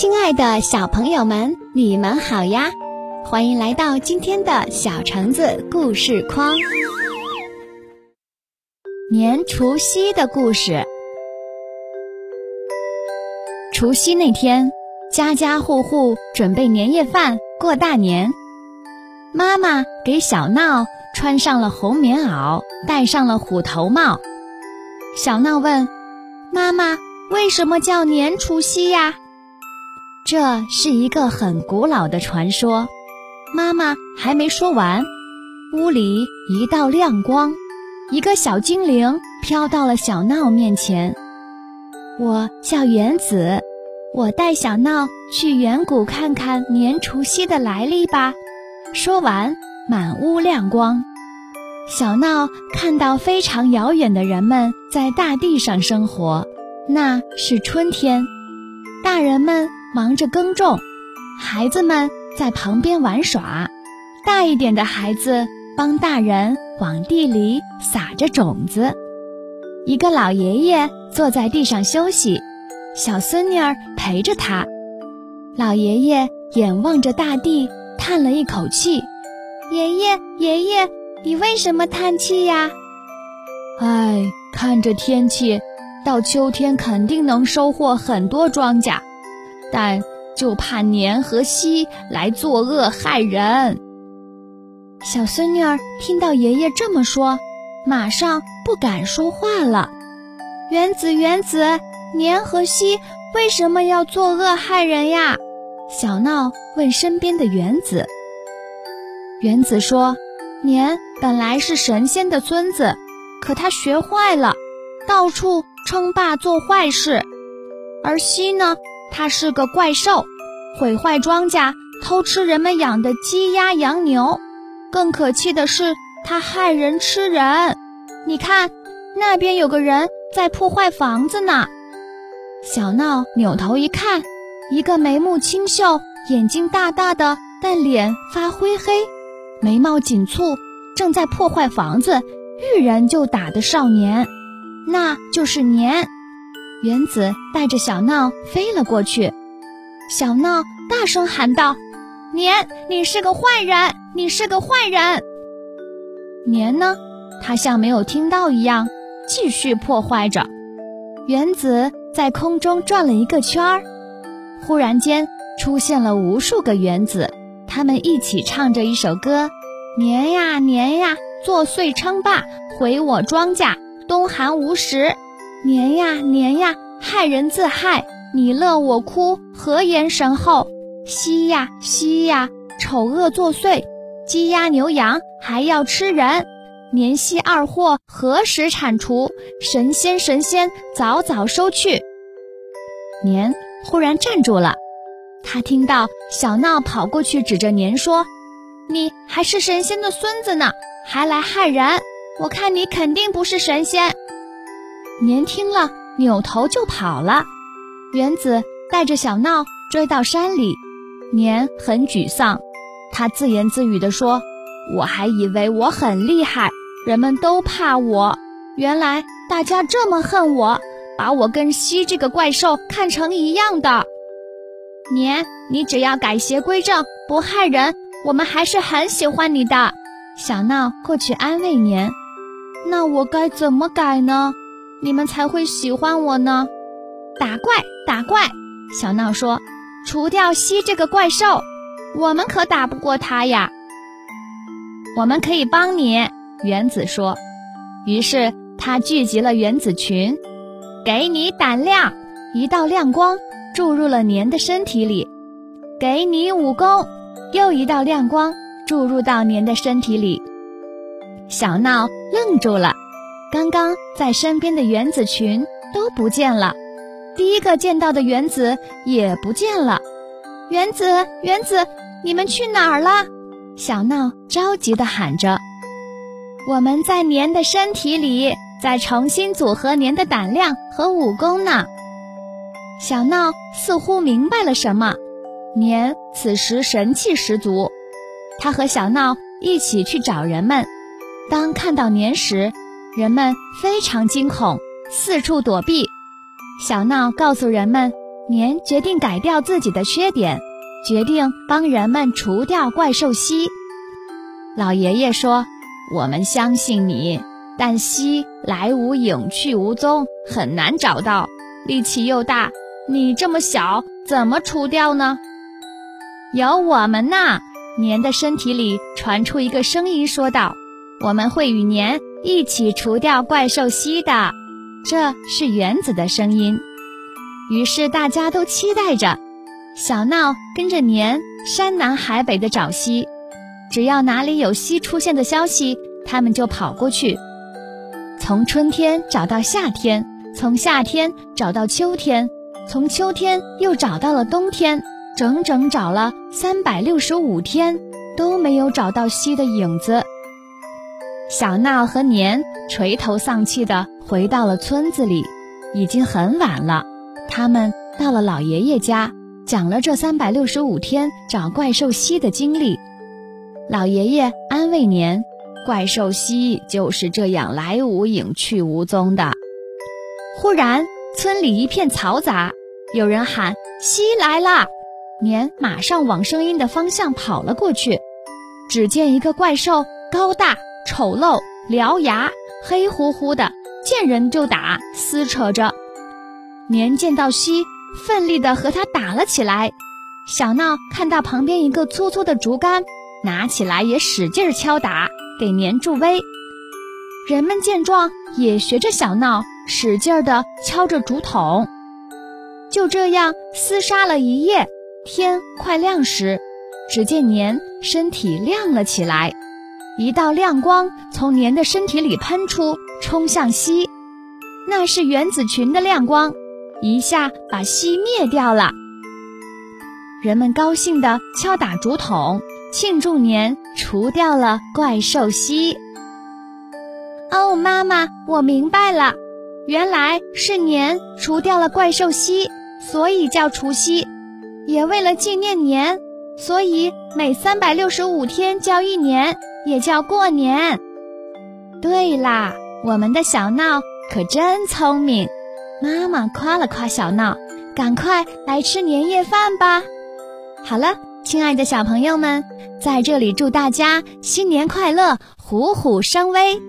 亲爱的小朋友们，你们好呀！欢迎来到今天的小橙子故事框。年除夕的故事。除夕那天，家家户户准备年夜饭过大年。妈妈给小闹穿上了红棉袄，戴上了虎头帽。小闹问：“妈妈，为什么叫年除夕呀？”这是一个很古老的传说。妈妈还没说完，屋里一道亮光，一个小精灵飘到了小闹面前。我叫原子，我带小闹去远古看看年除夕的来历吧。说完，满屋亮光。小闹看到非常遥远的人们在大地上生活，那是春天。大人们。忙着耕种，孩子们在旁边玩耍。大一点的孩子帮大人往地里撒着种子。一个老爷爷坐在地上休息，小孙女儿陪着他。老爷爷眼望着大地，叹了一口气：“爷爷，爷爷，你为什么叹气呀？”“唉，看着天气，到秋天肯定能收获很多庄稼。”但就怕年和夕来作恶害人。小孙女儿听到爷爷这么说，马上不敢说话了。原子，原子，年和夕为什么要作恶害人呀？小闹问身边的原子。原子说：“年本来是神仙的孙子，可他学坏了，到处称霸做坏事。而夕呢？”他是个怪兽，毁坏庄稼，偷吃人们养的鸡鸭羊牛。更可气的是，他害人吃人。你看，那边有个人在破坏房子呢。小闹扭头一看，一个眉目清秀、眼睛大大的，但脸发灰黑、眉毛紧蹙，正在破坏房子，遇人就打的少年，那就是年。原子带着小闹飞了过去，小闹大声喊道：“年，你是个坏人！你是个坏人！”年呢，他像没有听到一样，继续破坏着。原子在空中转了一个圈儿，忽然间出现了无数个原子，他们一起唱着一首歌：“年呀年呀，作祟称霸，毁我庄稼，冬寒无食。”年呀年呀，害人自害，你乐我哭，何言神后？夕呀夕呀，丑恶作祟，鸡鸭牛羊还要吃人。年夕二祸何时铲除？神仙神仙，早早收去。年忽然站住了，他听到小闹跑过去，指着年说：“你还是神仙的孙子呢，还来害人？我看你肯定不是神仙。”年听了，扭头就跑了。原子带着小闹追到山里，年很沮丧，他自言自语地说：“我还以为我很厉害，人们都怕我，原来大家这么恨我，把我跟西这个怪兽看成一样的。”年，你只要改邪归正，不害人，我们还是很喜欢你的。小闹过去安慰年：“那我该怎么改呢？”你们才会喜欢我呢！打怪打怪，小闹说：“除掉西这个怪兽，我们可打不过他呀。”我们可以帮你，原子说。于是他聚集了原子群，给你胆量，一道亮光注入了年的身体里；给你武功，又一道亮光注入到年的身体里。小闹愣住了。刚刚在身边的原子群都不见了，第一个见到的原子也不见了。原子，原子，你们去哪儿了？小闹着急地喊着：“我们在年的身体里，在重新组合年的胆量和武功呢。”小闹似乎明白了什么，年此时神气十足，他和小闹一起去找人们。当看到年时，人们非常惊恐，四处躲避。小闹告诉人们，年决定改掉自己的缺点，决定帮人们除掉怪兽蜥。老爷爷说：“我们相信你，但蜥来无影去无踪，很难找到，力气又大，你这么小，怎么除掉呢？”有我们呢！年的身体里传出一个声音，说道：“我们会与年一起除掉怪兽蜥的。”这是原子的声音。于是大家都期待着，小闹跟着年山南海北的找蜥，只要哪里有蜥出现的消息，他们就跑过去。从春天找到夏天，从夏天找到秋天，从秋天又找到了冬天。整整找了三百六十五天，都没有找到蜥的影子。小闹和年垂头丧气地回到了村子里，已经很晚了。他们到了老爷爷家，讲了这三百六十五天找怪兽蜥的经历。老爷爷安慰年：“怪兽蜥就是这样来无影去无踪的。”忽然，村里一片嘈杂，有人喊：“蜥来啦！”年马上往声音的方向跑了过去，只见一个怪兽，高大、丑陋、獠牙、黑乎乎的，见人就打，撕扯着。年见到西，奋力地和他打了起来。小闹看到旁边一个粗粗的竹竿，拿起来也使劲敲打，给年助威。人们见状，也学着小闹，使劲地敲着竹筒。就这样厮杀了一夜。天快亮时，只见年身体亮了起来，一道亮光从年的身体里喷出，冲向西。那是原子群的亮光，一下把西灭掉了。人们高兴地敲打竹筒，庆祝年除掉了怪兽蜥。哦，妈妈，我明白了，原来是年除掉了怪兽蜥，所以叫除夕。也为了纪念年，所以每三百六十五天叫一年，也叫过年。对啦，我们的小闹可真聪明。妈妈夸了夸小闹，赶快来吃年夜饭吧。好了，亲爱的小朋友们，在这里祝大家新年快乐，虎虎生威。